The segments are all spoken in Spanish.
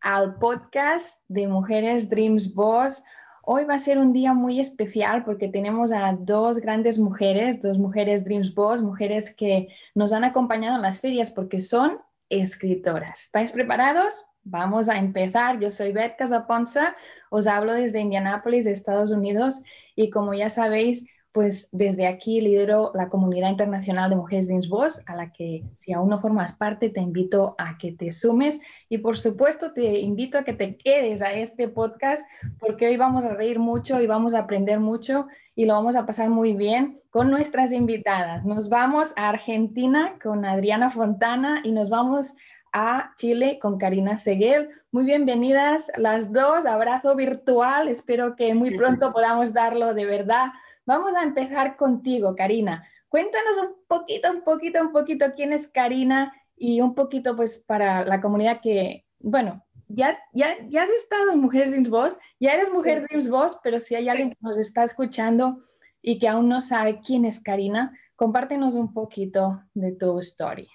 al podcast de Mujeres Dreams Boss. Hoy va a ser un día muy especial porque tenemos a dos grandes mujeres, dos mujeres Dreams Boss, mujeres que nos han acompañado en las ferias porque son escritoras. ¿Estáis preparados? Vamos a empezar. Yo soy Beth Casaponza, os hablo desde Indianápolis, Estados Unidos, y como ya sabéis, pues desde aquí lidero la comunidad internacional de Mujeres Dreams Boss, a la que si aún no formas parte, te invito a que te sumes y por supuesto te invito a que te quedes a este podcast porque hoy vamos a reír mucho y vamos a aprender mucho y lo vamos a pasar muy bien con nuestras invitadas. Nos vamos a Argentina con Adriana Fontana y nos vamos a Chile con Karina Seguel. Muy bienvenidas las dos, abrazo virtual, espero que muy pronto podamos darlo de verdad Vamos a empezar contigo, Karina. Cuéntanos un poquito, un poquito, un poquito quién es Karina y un poquito pues para la comunidad que, bueno, ya, ya, ya has estado en Mujeres Dreams Boss, ya eres Mujer Dreams Boss, pero si hay alguien que nos está escuchando y que aún no sabe quién es Karina, compártenos un poquito de tu historia.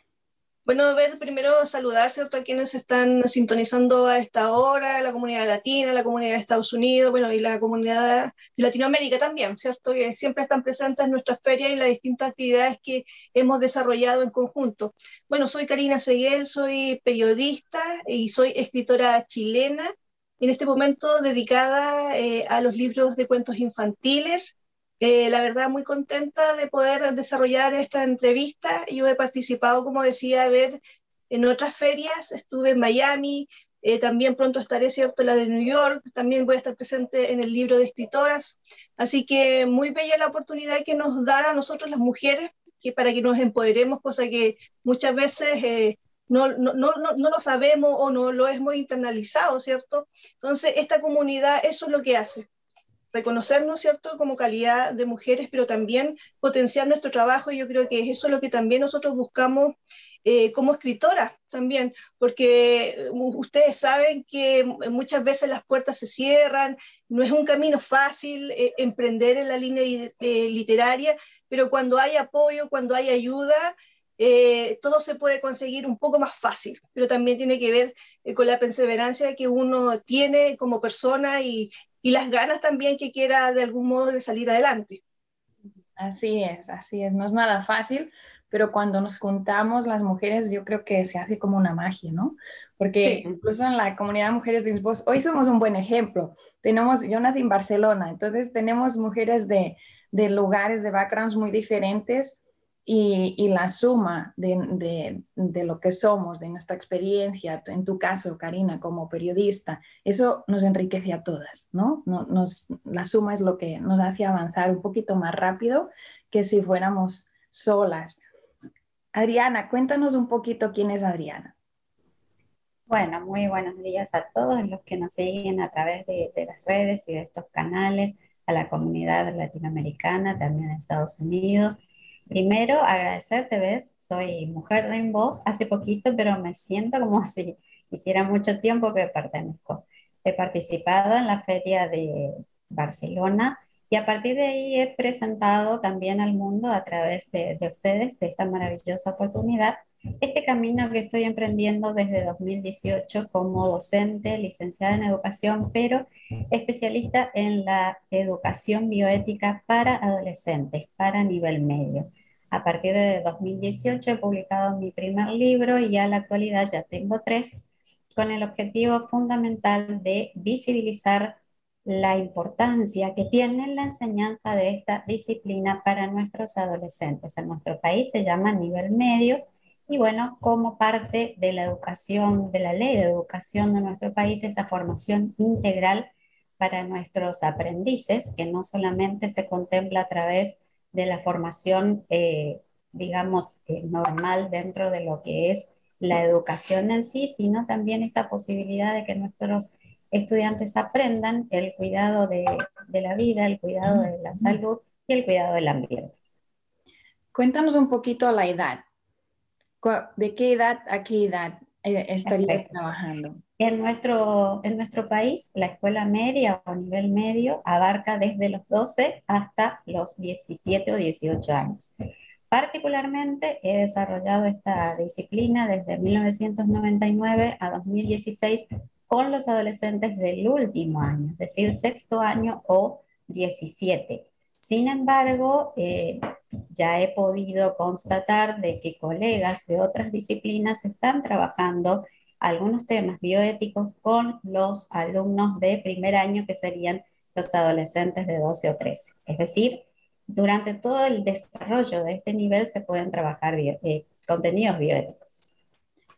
Bueno, Beth, primero saludar ¿cierto? a quienes están sintonizando a esta hora, la comunidad latina, la comunidad de Estados Unidos, bueno, y la comunidad de Latinoamérica también, ¿cierto? Que siempre están presentes en nuestras ferias y las distintas actividades que hemos desarrollado en conjunto. Bueno, soy Karina Seguel, soy periodista y soy escritora chilena, en este momento dedicada eh, a los libros de cuentos infantiles, eh, la verdad, muy contenta de poder desarrollar esta entrevista. Yo he participado, como decía Beth, en otras ferias, estuve en Miami, eh, también pronto estaré, ¿cierto?, la de New York, también voy a estar presente en el libro de escritoras. Así que muy bella la oportunidad que nos da a nosotros las mujeres, que para que nos empoderemos, cosa que muchas veces eh, no, no, no, no, lo sabemos o no lo hemos internalizado, ¿cierto? Entonces, esta comunidad, eso es lo que hace reconocernos, ¿cierto?, como calidad de mujeres, pero también potenciar nuestro trabajo. Yo creo que eso es lo que también nosotros buscamos eh, como escritoras también, porque ustedes saben que muchas veces las puertas se cierran, no es un camino fácil eh, emprender en la línea eh, literaria, pero cuando hay apoyo, cuando hay ayuda, todo se puede conseguir un poco más fácil, pero también tiene que ver con la perseverancia que uno tiene como persona y, y las ganas también que quiera de algún modo de salir adelante. Así es, así es, no es nada fácil, pero cuando nos juntamos las mujeres yo creo que se hace como una magia, ¿no? Porque incluso en la comunidad de mujeres de Lisboa, hoy somos un buen ejemplo. Tenemos, yo nací en Barcelona, entonces tenemos mujeres de, de lugares, de backgrounds muy diferentes y, la suma de, lo que somos, de nuestra experiencia, en tu caso, Karina, como periodista, eso nos enriquece a todas, ¿no? Nos, la suma es lo que nos hace avanzar un poquito más rápido que si fuéramos solas. Adriana, cuéntanos un poquito quién es Adriana. Bueno, muy buenos días a todos los que nos siguen a través de, de las redes y de estos canales, a la comunidad latinoamericana, también a Estados Unidos Primero, agradecerte, ¿ves? Soy mujer en voz hace poquito, pero me siento como si hiciera mucho tiempo que pertenezco. He participado en la feria de Barcelona y a partir de ahí he presentado también al mundo a través de, de ustedes, de esta maravillosa oportunidad, este camino que estoy emprendiendo desde 2018 como docente, licenciada en educación, pero especialista en la educación bioética para adolescentes, para nivel medio. A partir de 2018 he publicado mi primer libro y a la actualidad ya tengo tres, con el objetivo fundamental de visibilizar la importancia que tiene la enseñanza de esta disciplina para nuestros adolescentes. En nuestro país se llama nivel medio y bueno, como parte de la educación, de la ley de educación de nuestro país, esa formación integral para nuestros aprendices, que no solamente se contempla a través de la formación, eh, digamos, eh, normal dentro de lo que es la educación en sí, sino también esta posibilidad de que nuestros estudiantes aprendan el cuidado de, la vida, el cuidado de la salud y el cuidado del ambiente. Cuéntanos un poquito la edad. ¿De qué edad a qué edad eh, estarías trabajando? En nuestro, en nuestro país, la escuela media o nivel medio abarca desde los 12 hasta los 17 o 18 años. Particularmente he desarrollado esta disciplina desde 1999 a 2016 con los adolescentes del último año, es decir, sexto año o 17. Sin embargo, eh, ya he podido constatar de que colegas de otras disciplinas están trabajando algunos temas bioéticos con los alumnos de primer año, que serían los adolescentes de 12 o 13. Es decir, durante todo el desarrollo de este nivel se pueden trabajar eh, contenidos bioéticos.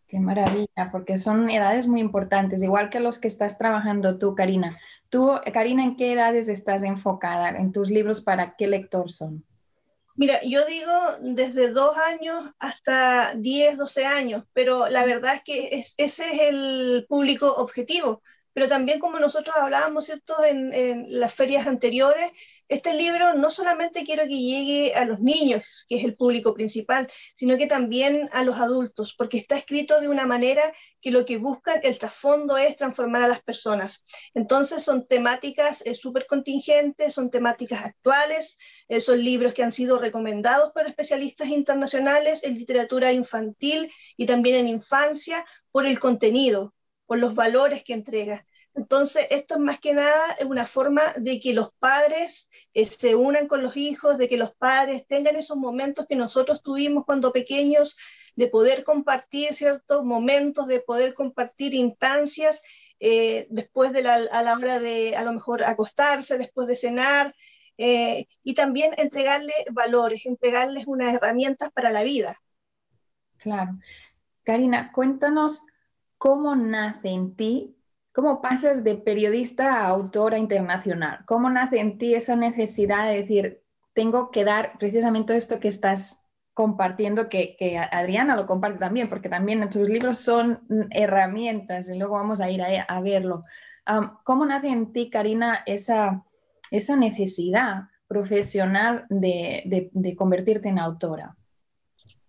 Qué maravilla, porque son edades muy importantes, igual que los que estás trabajando tú, Karina. Tú, Karina, ¿en qué edades estás enfocada en tus libros? ¿Para qué lector son? Mira, yo digo desde dos años hasta 10, 12 años, pero la verdad es que ese es el público objetivo. Pero también como nosotros hablábamos, ¿cierto?, en, las ferias anteriores, este libro no solamente quiero que llegue a los niños, que es el público principal, sino que también a los adultos, porque está escrito de una manera que lo que buscan, el trasfondo es transformar a las personas. Entonces son temáticas eh, súper contingentes, son temáticas actuales, eh, son libros que han sido recomendados por especialistas internacionales en literatura infantil y también en infancia por el contenido, por los valores que entrega. Entonces, esto es más que nada una forma de que los padres eh, se unan con los hijos, de que los padres tengan esos momentos que nosotros tuvimos cuando pequeños, de poder compartir ciertos momentos, de poder compartir instancias eh, después de la, a la hora de a lo mejor acostarse, después de cenar, eh, y también entregarle valores, entregarles unas herramientas para la vida. Claro. Karina, cuéntanos cómo nace en ti ¿Cómo pasas de periodista a autora internacional? ¿Cómo nace en ti esa necesidad de decir, tengo que dar precisamente esto que estás compartiendo, que, Adriana lo comparte también, porque también tus libros son herramientas y luego vamos a ir a, verlo. ¿Cómo nace en ti, Karina, esa, esa necesidad profesional de, convertirte en autora?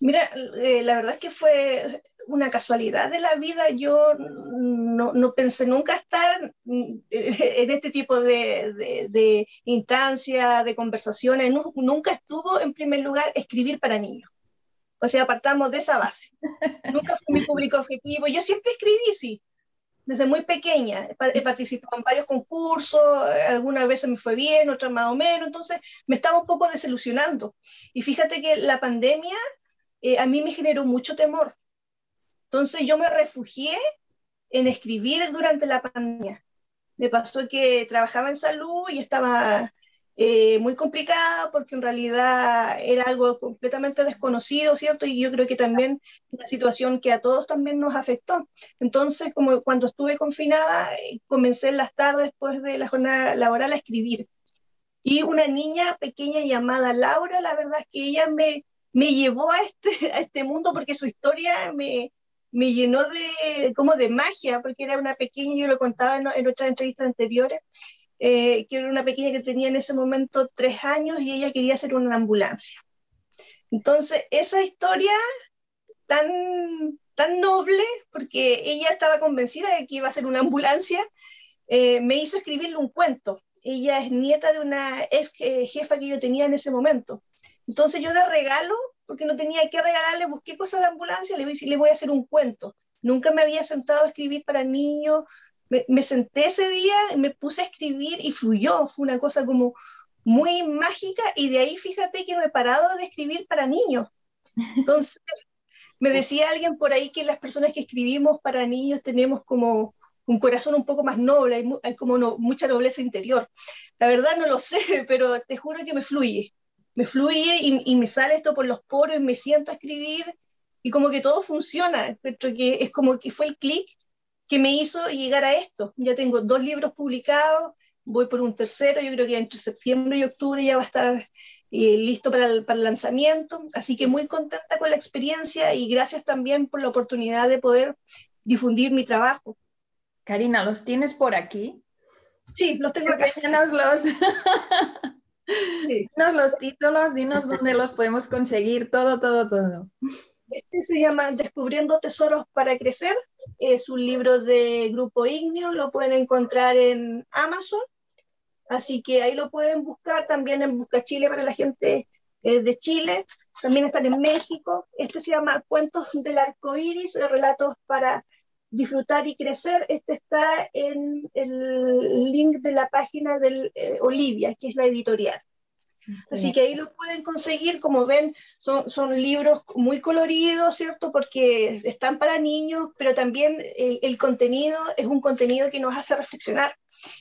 Mira, eh, la verdad es que fue una casualidad de la vida. Yo no, pensé nunca estar en este tipo de, de, instancias, de conversaciones. Nunca estuvo en primer lugar escribir para niños. O sea, apartamos de esa base. Nunca fue mi público objetivo. Yo siempre escribí, sí, desde muy pequeña. He participado en varios concursos, algunas veces me fue bien, otras más o menos, entonces me estaba un poco desilusionando. Y fíjate que la pandemia eh, a mí me generó mucho temor. Entonces yo me refugié en escribir durante la pandemia. Me pasó que trabajaba en salud y estaba eh, muy complicada porque en realidad era algo completamente desconocido, ¿cierto? Y yo creo que también una situación que a todos también nos afectó. Entonces, como cuando estuve confinada, comencé en las tardes después de la jornada laboral a escribir. Y una niña pequeña llamada Laura, la verdad es que ella me, me llevó a este, a este mundo porque su historia me, me llenó de, como de magia, porque era una pequeña, yo lo contaba en, otras entrevistas anteriores, eh, que era una pequeña que tenía en ese momento tres años y ella quería hacer una ambulancia. Entonces, esa historia tan, tan noble, porque ella estaba convencida de que iba a ser una ambulancia, eh, me hizo escribirle un cuento. Ella es nieta de una ex jefa que yo tenía en ese momento. Entonces yo de regalo porque no tenía que regalarle, busqué cosas de ambulancia, le voy le voy a hacer un cuento. Nunca me había sentado a escribir para niños, me, senté ese día, me puse a escribir y fluyó, fue una cosa como muy mágica y de ahí fíjate que no he parado de escribir para niños. Entonces, me decía alguien por ahí que las personas que escribimos para niños tenemos como un corazón un poco más noble, hay, como mucha nobleza interior. La verdad no lo sé, pero te juro que me fluye. Me fluye y, y me sale esto por los poros, me siento a escribir y como que todo funciona. que es como que fue el clic que me hizo llegar a esto. Ya tengo dos libros publicados, voy por un tercero, yo creo que entre septiembre y octubre ya va a estar eh, listo para el, para el, lanzamiento, así que muy contenta con la experiencia y gracias también por la oportunidad de poder difundir mi trabajo. Karina, ¿los tienes por aquí? Sí, los tengo acá. Dinos dinos los títulos, dinos dónde los podemos conseguir, todo, todo, todo. Este se llama Descubriendo Tesoros para Crecer. Es un libro de Grupo Ignio, lo pueden encontrar en Amazon. Así que ahí lo pueden buscar también en Busca Chile para la gente eh, de Chile. También están en México. Este se llama Cuentos del Arco Iris, relatos para disfrutar y crecer. Este está en el link de la página de eh, Olivia, que es la editorial. Así que ahí lo pueden conseguir, como ven, son, son libros muy coloridos, ¿cierto? Porque están para niños, pero también el, contenido es un contenido que nos hace reflexionar.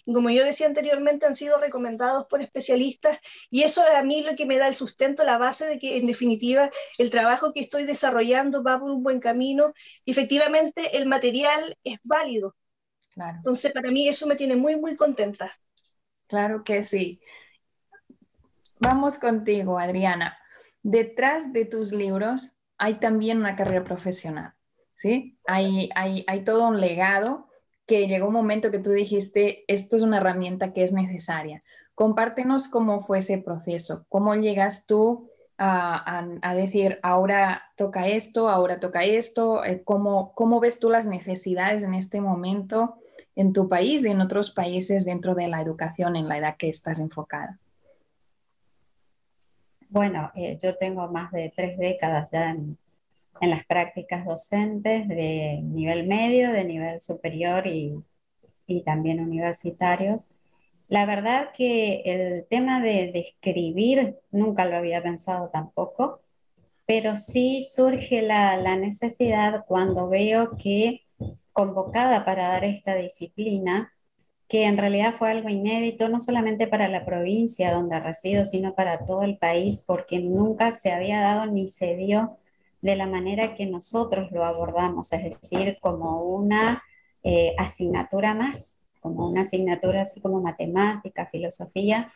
como yo decía anteriormente, han sido recomendados por especialistas y eso es a mí lo que me da el sustento, la base de que en definitiva el trabajo que estoy desarrollando va por un buen camino. efectivamente, el material es válido. Entonces, para mí eso me tiene muy, muy contenta. Claro que sí. Vamos contigo, Adriana. Detrás de tus libros hay también una carrera profesional, ¿sí? Hay, hay, hay todo un legado que llegó un momento que tú dijiste, esto es una herramienta que es necesaria. Compártenos cómo fue ese proceso, cómo llegas tú a, a, decir, ahora toca esto, ahora toca esto, eh, ¿cómo, cómo ves tú las necesidades en este momento en tu país y en otros países dentro de la educación en la edad que estás enfocada. Bueno, eh, yo tengo más de tres décadas ya en, las prácticas docentes de nivel medio, de nivel superior y, también universitarios. La verdad que el tema de, escribir nunca lo había pensado tampoco, pero sí surge la, la necesidad cuando veo que convocada para dar esta disciplina, que en realidad fue algo inédito, no solamente para la provincia donde resido, sino para todo el país, porque nunca se había dado ni se dio de la manera que nosotros lo abordamos, es decir, como una eh, asignatura más, como una asignatura así como matemática, filosofía.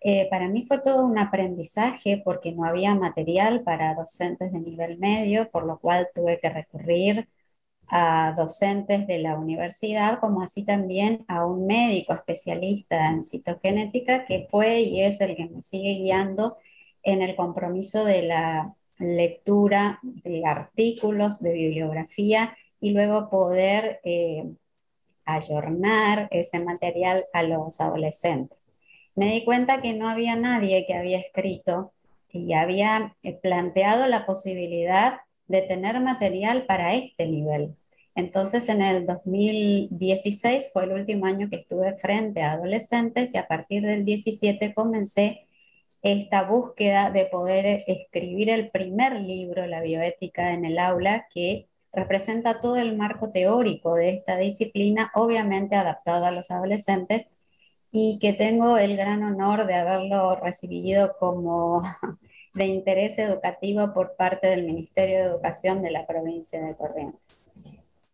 Eh, para mí fue todo un aprendizaje porque no había material para docentes de nivel medio, por lo cual tuve que recurrir a docentes de la universidad, como así también a un médico especialista en citogenética que fue y es el que me sigue guiando en el compromiso de la lectura de artículos, de bibliografía y luego poder eh, ayornar ese material a los adolescentes. Me di cuenta que no había nadie que había escrito y había eh, planteado la posibilidad de tener material para este nivel. Entonces, en el 2016 fue el último año que estuve frente a adolescentes y a partir del 17 comencé esta búsqueda de poder escribir el primer libro, La bioética en el aula, que representa todo el marco teórico de esta disciplina, obviamente adaptado a los adolescentes, y que tengo el gran honor de haberlo recibido como de interés educativo por parte del Ministerio de Educación de la provincia de Corrientes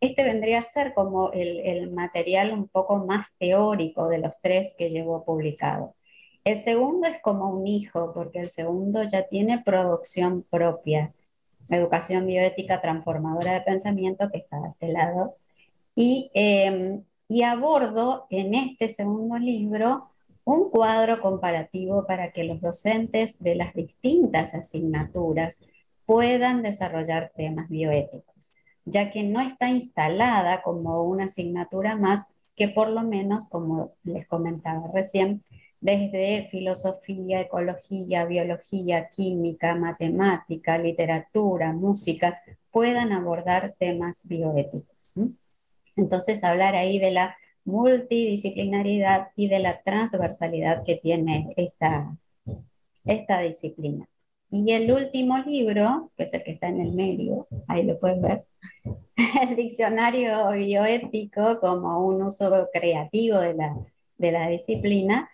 este vendría a ser como el, material un poco más teórico de los tres que llevo publicado. El segundo es como un hijo, porque el segundo ya tiene producción propia, educación bioética transformadora de pensamiento, que está de este lado, y, em, y abordo en este segundo libro un cuadro comparativo para que los docentes de las distintas asignaturas puedan desarrollar temas bioéticos ya que no está instalada como una asignatura más que por lo menos, como les comentaba recién, desde filosofía, ecología, biología, química, matemática, literatura, música, puedan abordar temas bioéticos. Entonces, hablar ahí de la multidisciplinaridad y de la transversalidad que tiene esta, esta disciplina. Y el último libro, que es el que está en el medio, ahí lo pueden ver, el diccionario bioético como un uso creativo de la, de la disciplina,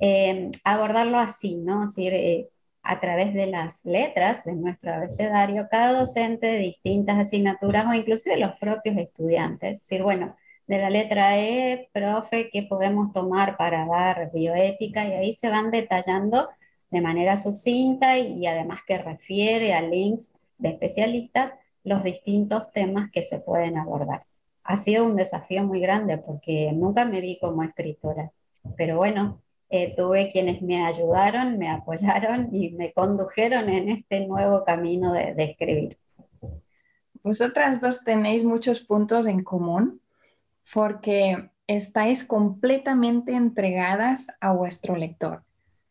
eh, abordarlo así, ¿no? Es decir, eh, a través de las letras de nuestro abecedario, cada docente de distintas asignaturas o inclusive los propios estudiantes, es decir, bueno, de la letra E, profe, ¿qué podemos tomar para dar bioética? Y ahí se van detallando de manera sucinta y, además que refiere a links de especialistas los distintos temas que se pueden abordar. Ha sido un desafío muy grande porque nunca me vi como escritora, pero bueno, eh, tuve quienes me ayudaron, me apoyaron y me condujeron en este nuevo camino de, de escribir. Vosotras dos tenéis muchos puntos en común porque estáis completamente entregadas a vuestro lector.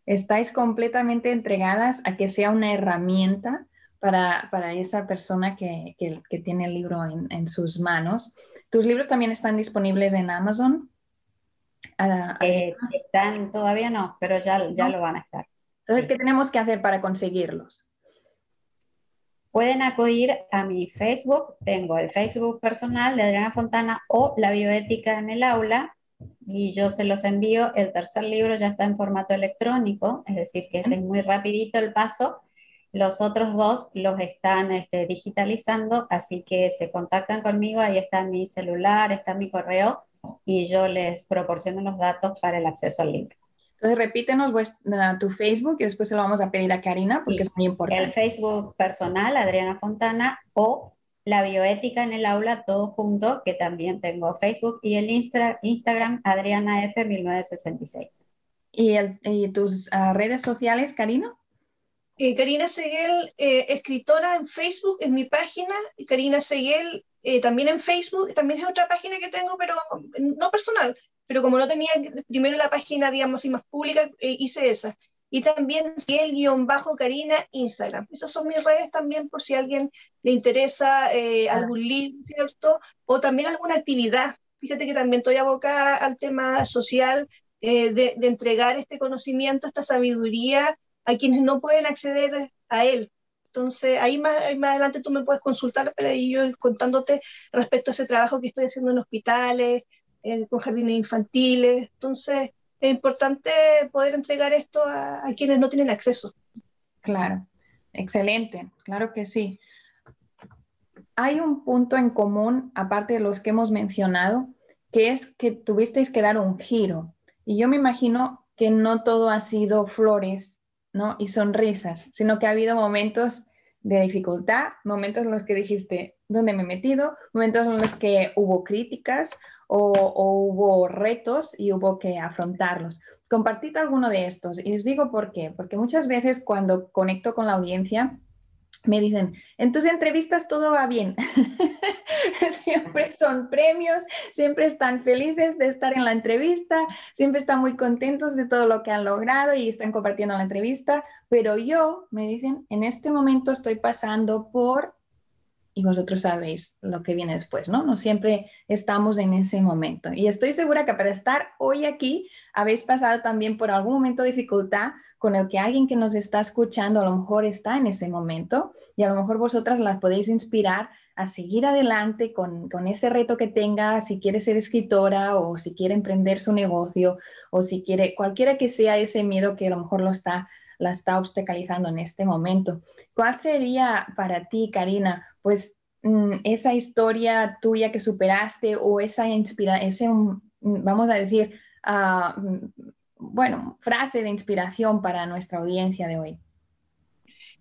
Estáis completamente entregadas a que sea una herramienta para, esa persona que, tiene el libro en, sus manos. ¿Tus libros también están disponibles en Amazon? Eh, están, todavía no, pero ya, ya lo van a estar. Entonces, ¿qué tenemos que hacer para conseguirlos? Pueden acudir a mi Facebook, tengo el Facebook personal de Adriana Fontana o la bioética en el aula y yo se los envío. El tercer libro ya está en formato electrónico, es decir, que es muy rapidito el paso. Los otros dos los están este, digitalizando, así que se contactan conmigo, ahí está mi celular, está mi correo y yo les proporciono los datos para el acceso al libro. Entonces, repítenos tu Facebook y después se lo vamos a pedir a Karina porque es muy importante. El Facebook personal, Adriana Fontana, o la bioética en el aula, todo junto, que también tengo Facebook, y el Instagram, Adriana F1966. ¿Y, y tus ah, redes sociales, Karina? Eh, Karina Seguel, eh, escritora en Facebook, en mi página, Karina Seguel eh, también en Facebook, también es otra página que tengo, pero no personal, pero como no tenía primero la página, digamos, y más pública, eh, hice esa. Y también si el guion bajo Karina Instagram. Esas son mis redes también por si a alguien le interesa eh, algún libro, ¿cierto? O también alguna actividad. Fíjate que también estoy abocada al tema social de, de, entregar este conocimiento, esta sabiduría a quienes no pueden acceder a él. Entonces, ahí más, más adelante tú me puedes consultar, ahí yo contándote respecto a ese trabajo que estoy haciendo en hospitales, eh, con jardines infantiles. Entonces, es importante poder entregar esto a, quienes no tienen acceso. Claro, excelente, claro que sí. Hay un punto en común, aparte de los que hemos mencionado, que es que tuvisteis que dar un giro. Y yo me imagino que no todo ha sido flores ¿no? y sonrisas, sino que ha habido momentos de dificultad, momentos en los que dijiste, ¿dónde me he metido? Momentos en los que hubo críticas o, hubo retos y hubo que afrontarlos. Compartid alguno de estos y os digo por qué, porque muchas veces cuando conecto con la audiencia me dicen, en tus entrevistas todo va bien, siempre son premios, siempre están felices de estar en la entrevista, siempre están muy contentos de todo lo que han logrado y están compartiendo la entrevista, pero yo, me dicen, en este momento estoy pasando por y vosotros sabéis lo que viene después, ¿no? No siempre estamos en ese momento. Y estoy segura que para estar hoy aquí habéis pasado también por algún momento de dificultad con el que alguien que nos está escuchando a lo mejor está en ese momento y a lo mejor vosotras las podéis inspirar a seguir adelante con, con ese reto que tenga, si quiere ser escritora o si quiere emprender su negocio o si quiere, cualquiera que sea ese miedo que a lo mejor lo está la está obstaculizando en este momento. ¿Cuál sería para ti, Karina, pues mm, esa historia tuya que superaste o esa inspiración, mm, vamos a decir, ah, bueno, frase de inspiración para nuestra audiencia de hoy?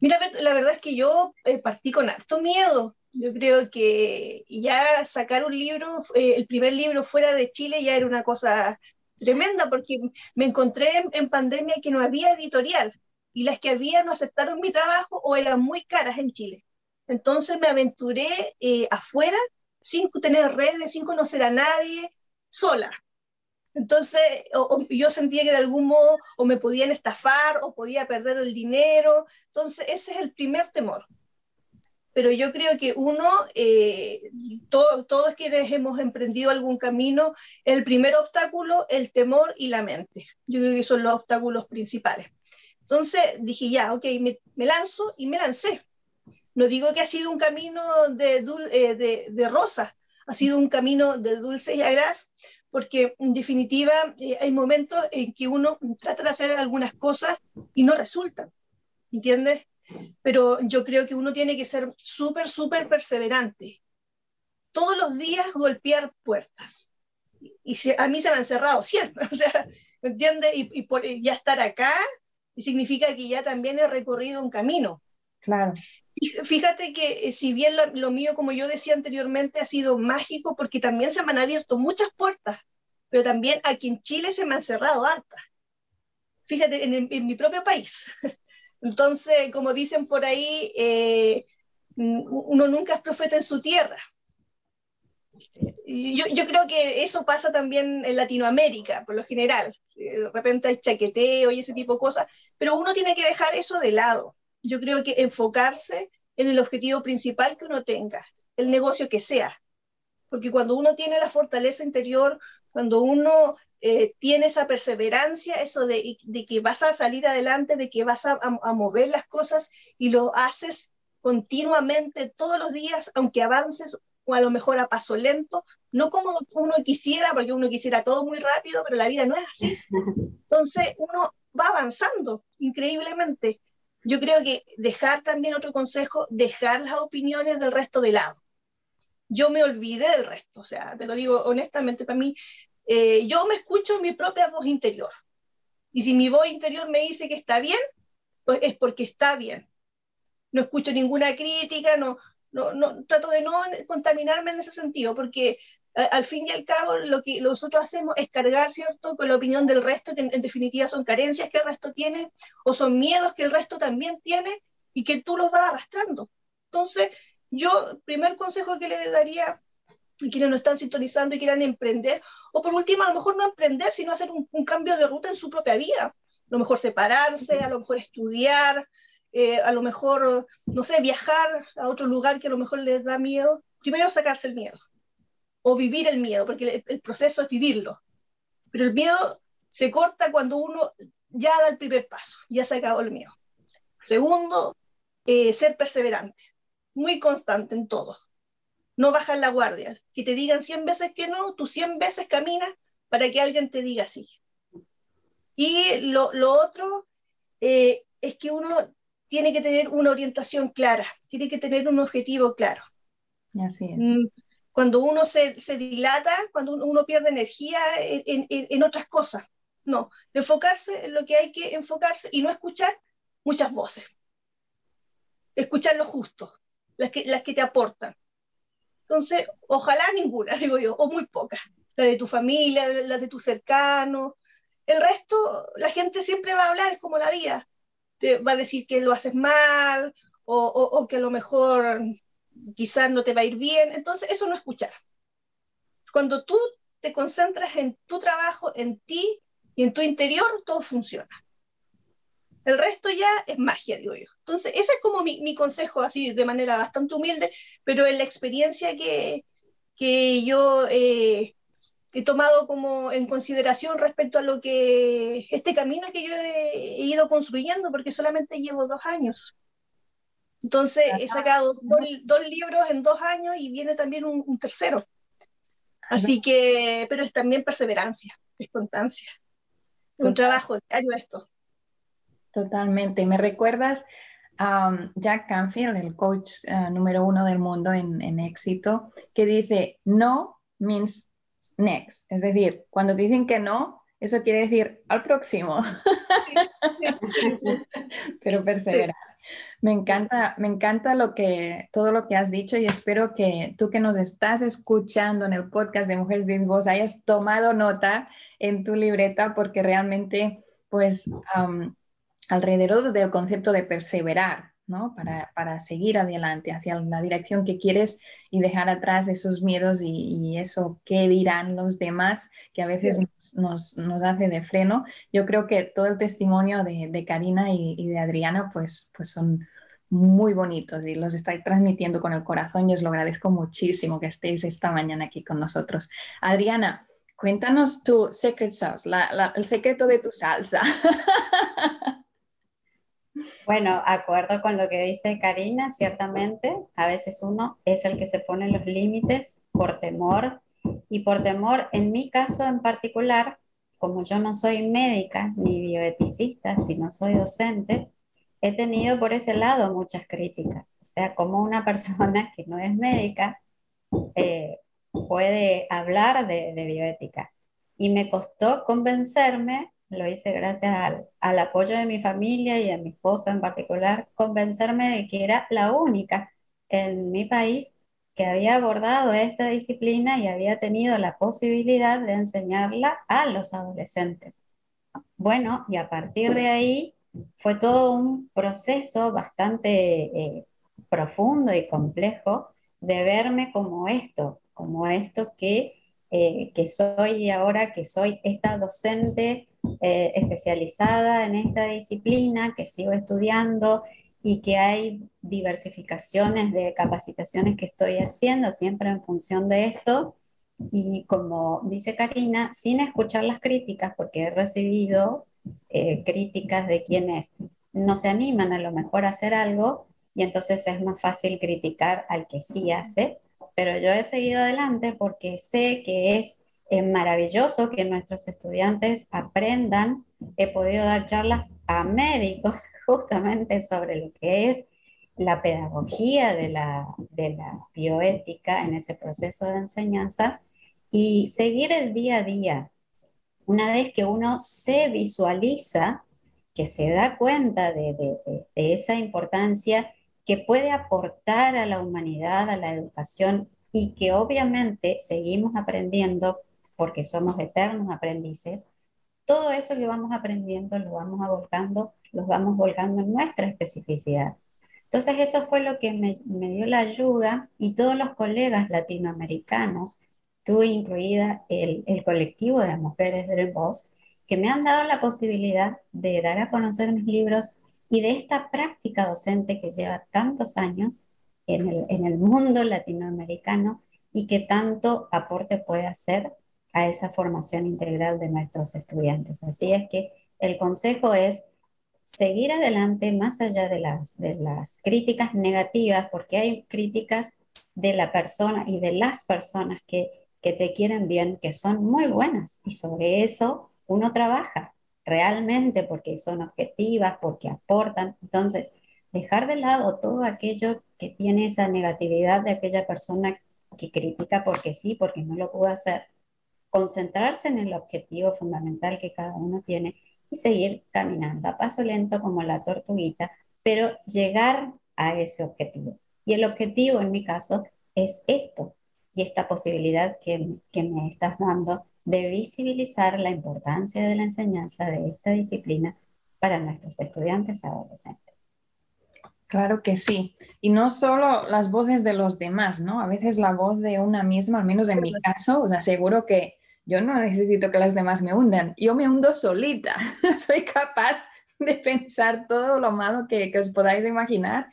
Mira, la verdad es que yo eh, partí con harto miedo. Yo creo que ya sacar un libro, eh, el primer libro fuera de Chile ya era una cosa tremenda porque me encontré en pandemia que no había editorial y las que había no aceptaron mi trabajo o eran muy caras en Chile. Entonces me aventuré eh, afuera sin tener redes, sin conocer a nadie, sola. Entonces yo sentía que de algún modo o me podían estafar o podía perder el dinero. Entonces ese es el primer temor. Pero yo creo que uno, eh, todos quienes hemos emprendido algún camino, el primer obstáculo, el temor y la mente. Yo creo que son los obstáculos principales. Entonces dije, ya, ok, me, lanzo y me lancé. No digo que ha sido un camino de, eh, de, rosas, ha sido un camino de dulce y agraz, porque en definitiva eh, hay momentos en que uno trata de hacer algunas cosas y no resultan, ¿entiendes? Pero yo creo que uno tiene que ser súper, súper perseverante. Todos los días golpear puertas. Y a mí se me han cerrado siempre, o sea, ¿me entiendes? Y, y por ya estar acá significa que ya también he recorrido un camino. Claro. Fíjate que eh, si bien lo, mío, como yo decía anteriormente, ha sido mágico porque también se me han abierto muchas puertas, pero también aquí en Chile se me han cerrado hartas. Fíjate, en, mi propio país. Entonces, como dicen por ahí, eh, uno nunca es profeta en su tierra. Yo, yo, creo que eso pasa también en Latinoamérica, por lo general. De repente hay chaqueteo y ese tipo de cosas, pero uno tiene que dejar eso de lado yo creo que enfocarse en el objetivo principal que uno tenga, el negocio que sea. Porque cuando uno tiene la fortaleza interior, cuando uno eh, tiene esa perseverancia, eso de, que vas a salir adelante, de que vas a, mover las cosas y lo haces continuamente todos los días, aunque avances o a lo mejor a paso lento, no como uno quisiera, porque uno quisiera todo muy rápido, pero la vida no es así. Entonces uno va avanzando increíblemente yo creo que dejar también otro consejo, dejar las opiniones del resto de lado. Yo me olvidé del resto, o sea, te lo digo honestamente, para mí, eh, yo me escucho mi propia voz interior. Y si mi voz interior me dice que está bien, pues es porque está bien. No escucho ninguna crítica, no, no, no trato de no contaminarme en ese sentido, porque al fin y al cabo lo que nosotros hacemos es cargar, ¿cierto?, con la opinión del resto, que en, definitiva son carencias que el resto tiene, o son miedos que el resto también tiene y que tú los vas arrastrando. Entonces, yo, primer consejo que le daría a quienes no están sintonizando y quieran emprender, o por último, a lo mejor no emprender, sino hacer un, cambio de ruta en su propia vida. A lo mejor separarse, a lo mejor estudiar, eh, a lo mejor, no sé, viajar a otro lugar que a lo mejor les da miedo. Primero sacarse el miedo o vivir el miedo, porque el, proceso es vivirlo. Pero el miedo se corta cuando uno ya da el primer paso, ya se acabó el miedo. Segundo, eh, ser perseverante, muy constante en todo. No bajar la guardia. Que te digan 100 veces que no, tú 100 veces caminas para que alguien te diga sí. Y lo, otro eh, es que uno tiene que tener una orientación clara, tiene que tener un objetivo claro. Así es. Cuando uno se, se dilata, cuando uno pierde energía en, en, en, otras cosas. No, enfocarse en lo que hay que enfocarse y no escuchar muchas voces. Escuchar lo justo, las que, las que te aportan. Entonces, ojalá ninguna, digo yo, o muy pocas. La de tu familia, la de tus cercanos. El resto, la gente siempre va a hablar, es como la vida. Te va a decir que lo haces mal o, o, o que a lo mejor quizás no te va a ir bien, entonces eso no escuchar. Cuando tú te concentras en tu trabajo, en ti y en tu interior, todo funciona. El resto ya es magia, digo yo. Entonces, ese es como mi, consejo, así de manera bastante humilde, pero en la experiencia que, que yo eh, he tomado como en consideración respecto a lo que este camino que yo he ido construyendo, porque solamente llevo dos años. Entonces he sacado dos, libros en dos años y viene también un, tercero. Así que, pero es también perseverancia, es constancia. un trabajo diario esto. Totalmente. ¿Me recuerdas a um, Jack Canfield, el coach uh, número uno del mundo en, en, éxito, que dice no means next? Es decir, cuando dicen que no, eso quiere decir al próximo. Pero perseverar. Me encanta, me encanta todo lo que has dicho y espero que tú que nos estás escuchando en el podcast de Mujeres de Voz hayas tomado nota en tu libreta porque realmente, pues, alrededor del concepto de perseverar, para, seguir adelante hacia la dirección que quieres y dejar atrás esos miedos y, eso qué dirán los demás que a veces nos, hace de freno. Yo creo que todo el testimonio de, Karina y, de Adriana pues, pues son muy bonitos y los estáis transmitiendo con el corazón y os lo agradezco muchísimo que estéis esta mañana aquí con nosotros. Adriana, cuéntanos tu secret sauce, el secreto de tu salsa. Bueno, acuerdo con lo que dice Karina, ciertamente, a veces uno es el que se pone los límites por temor y por temor, en mi caso en particular, como yo no soy médica ni bioeticista, sino soy docente, he tenido por ese lado muchas críticas. O sea, como una persona que no es médica eh, puede hablar de, de, bioética. Y me costó convencerme, lo hice gracias al, apoyo de mi familia y a mi esposo en particular, convencerme de que era la única en mi país que había abordado esta disciplina y había tenido la posibilidad de enseñarla a los adolescentes. Bueno, y a partir de ahí fue todo un proceso bastante eh, profundo y complejo de verme como esto, como esto que, eh, que soy ahora, que soy esta docente eh, especializada en esta disciplina, que sigo estudiando y que hay diversificaciones de capacitaciones que estoy haciendo siempre en función de esto. Y como dice Karina, sin escuchar las críticas, porque he recibido eh, críticas de quienes no se animan a lo mejor a hacer algo y entonces es más fácil criticar al que sí hace, pero yo he seguido adelante porque sé que es maravilloso que nuestros estudiantes aprendan. He podido dar charlas a médicos justamente sobre lo que es la pedagogía de la, de la bioética en ese proceso de enseñanza y seguir el día a día. Una vez que uno se visualiza, que se da cuenta de, de esa importancia que puede aportar a la humanidad, a la educación y que obviamente seguimos aprendiendo porque somos eternos aprendices, todo eso que vamos aprendiendo lo vamos volcando, los vamos volcando en nuestra especificidad. Entonces eso fue lo que me, dio la ayuda y todos los colegas latinoamericanos, tú incluida el, el colectivo de mujeres del Boss, que me han dado la posibilidad de dar a conocer mis libros y de esta práctica docente que lleva tantos años en el, en el mundo latinoamericano y que tanto aporte puede hacer a esa formación integral de nuestros estudiantes. Así es que el consejo es seguir adelante más allá de las, de las críticas negativas, porque hay críticas de la persona y de las personas que, que te quieren bien, que son muy buenas, y sobre eso uno trabaja realmente porque son objetivas, porque aportan. Entonces, dejar de lado todo aquello que tiene esa negatividad de aquella persona que critica porque sí, porque no lo pudo hacer, concentrarse en el objetivo fundamental que cada uno tiene y seguir caminando a paso lento como la tortuguita, pero llegar a ese objetivo. Y el objetivo en mi caso es esto y esta posibilidad que, que me estás dando de visibilizar la importancia de la enseñanza de esta disciplina para nuestros estudiantes adolescentes. Claro que sí. Y no solo las voces de los demás, ¿no? A veces la voz de una misma, al menos en mi caso, o sea, seguro que yo no necesito que las demás me hundan, yo me hundo solita. Soy capaz de pensar todo lo malo que, os podáis imaginar.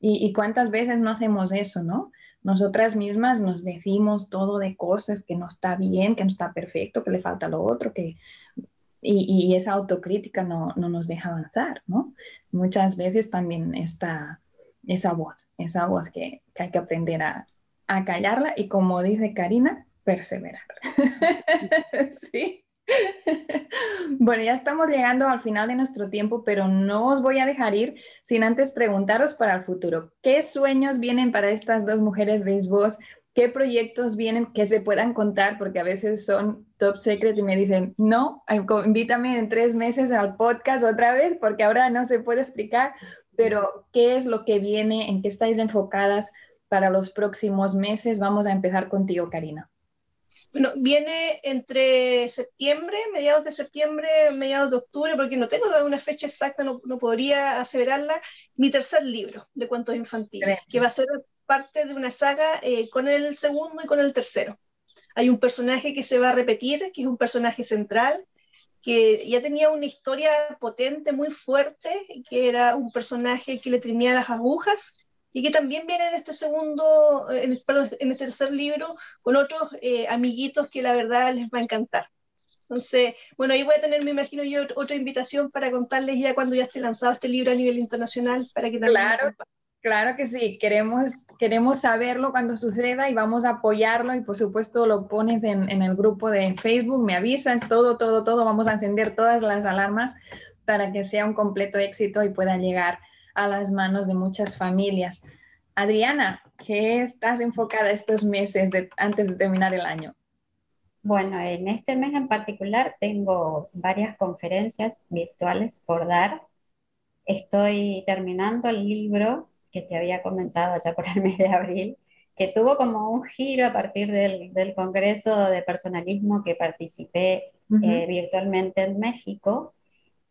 Y, cuántas veces no hacemos eso, ¿no? Nosotras mismas nos decimos todo de cosas que no está bien, que no está perfecto, que le falta lo otro, que... Y, esa autocrítica no, nos deja avanzar, ¿no? Muchas veces también está esa voz, esa voz que, hay que aprender a, a callarla y como dice Karina, perseverar. sí. Bueno, ya estamos llegando al final de nuestro tiempo, pero no os voy a dejar ir sin antes preguntaros para el futuro. ¿Qué sueños vienen para estas dos mujeres de voz? ¿Qué proyectos vienen que se puedan contar? Porque a veces son top secret y me dicen, no, invítame en tres meses al podcast otra vez porque ahora no se puede explicar, pero ¿qué es lo que viene? ¿En qué estáis enfocadas para los próximos meses? Vamos a empezar contigo, Karina. Bueno, viene entre septiembre, mediados de septiembre, mediados de octubre, porque no tengo una fecha exacta, no, podría aseverarla, mi tercer libro de cuentos infantiles, que va a ser parte de una saga eh, con el segundo y con el tercero. Hay un personaje que se va a repetir, que es un personaje central, que ya tenía una historia potente, muy fuerte, que era un personaje que le trimía las agujas y que también viene en este segundo, en, este tercer libro, con otros eh, amiguitos que la verdad les va a encantar. Entonces, bueno, ahí voy a tener, me imagino yo, otra invitación para contarles ya cuando ya esté lanzado este libro a nivel internacional, para que también... Claro, claro que sí, queremos, queremos saberlo cuando suceda y vamos a apoyarlo y por supuesto lo pones en, en el grupo de Facebook, me avisas, todo, todo, todo, vamos a encender todas las alarmas para que sea un completo éxito y pueda llegar a las manos de muchas familias. Adriana, ¿qué estás enfocada estos meses antes de terminar el año? Bueno, en este mes en particular tengo varias conferencias virtuales por dar. Estoy terminando el libro que te había comentado ya por el mes de abril, que tuvo como un giro a partir del, Congreso de Personalismo que participé eh, virtualmente en México.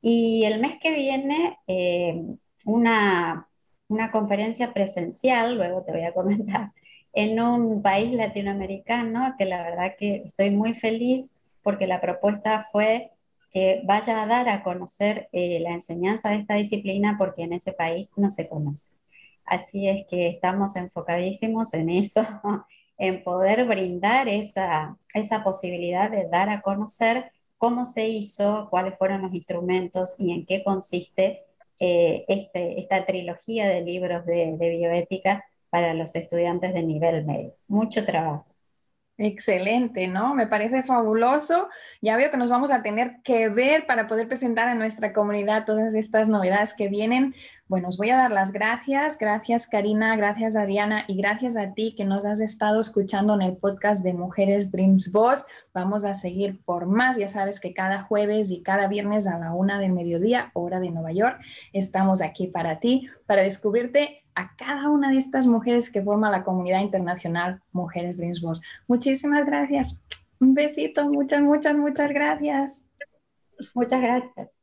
Y el mes que viene, eh, una, una conferencia presencial, luego te voy a comentar, en un país latinoamericano que la verdad que estoy muy feliz porque la propuesta fue que vaya a dar a conocer eh, la enseñanza de esta disciplina porque en ese país no se conoce. Así es que estamos enfocadísimos en eso, en poder brindar esa, esa posibilidad de dar a conocer cómo se hizo, cuáles fueron los instrumentos y en qué consiste eh, este, esta trilogía de libros de, de bioética para los estudiantes de nivel medio. Mucho trabajo. Excelente, ¿no? Me parece fabuloso. Ya veo que nos vamos a tener que ver para poder presentar a nuestra comunidad todas estas novedades que vienen. Bueno, os voy a dar las gracias. Gracias Karina, gracias Adriana y gracias a ti que nos has estado escuchando en el podcast de Mujeres Dreams Boss. Vamos a seguir por más. Ya sabes que cada jueves y cada viernes a la una del mediodía, hora de Nueva York, estamos aquí para ti, para descubrirte a cada una de estas mujeres que forma la comunidad internacional Mujeres Dreams Boss. Muchísimas gracias. Un besito, muchas, muchas, muchas gracias. Muchas gracias.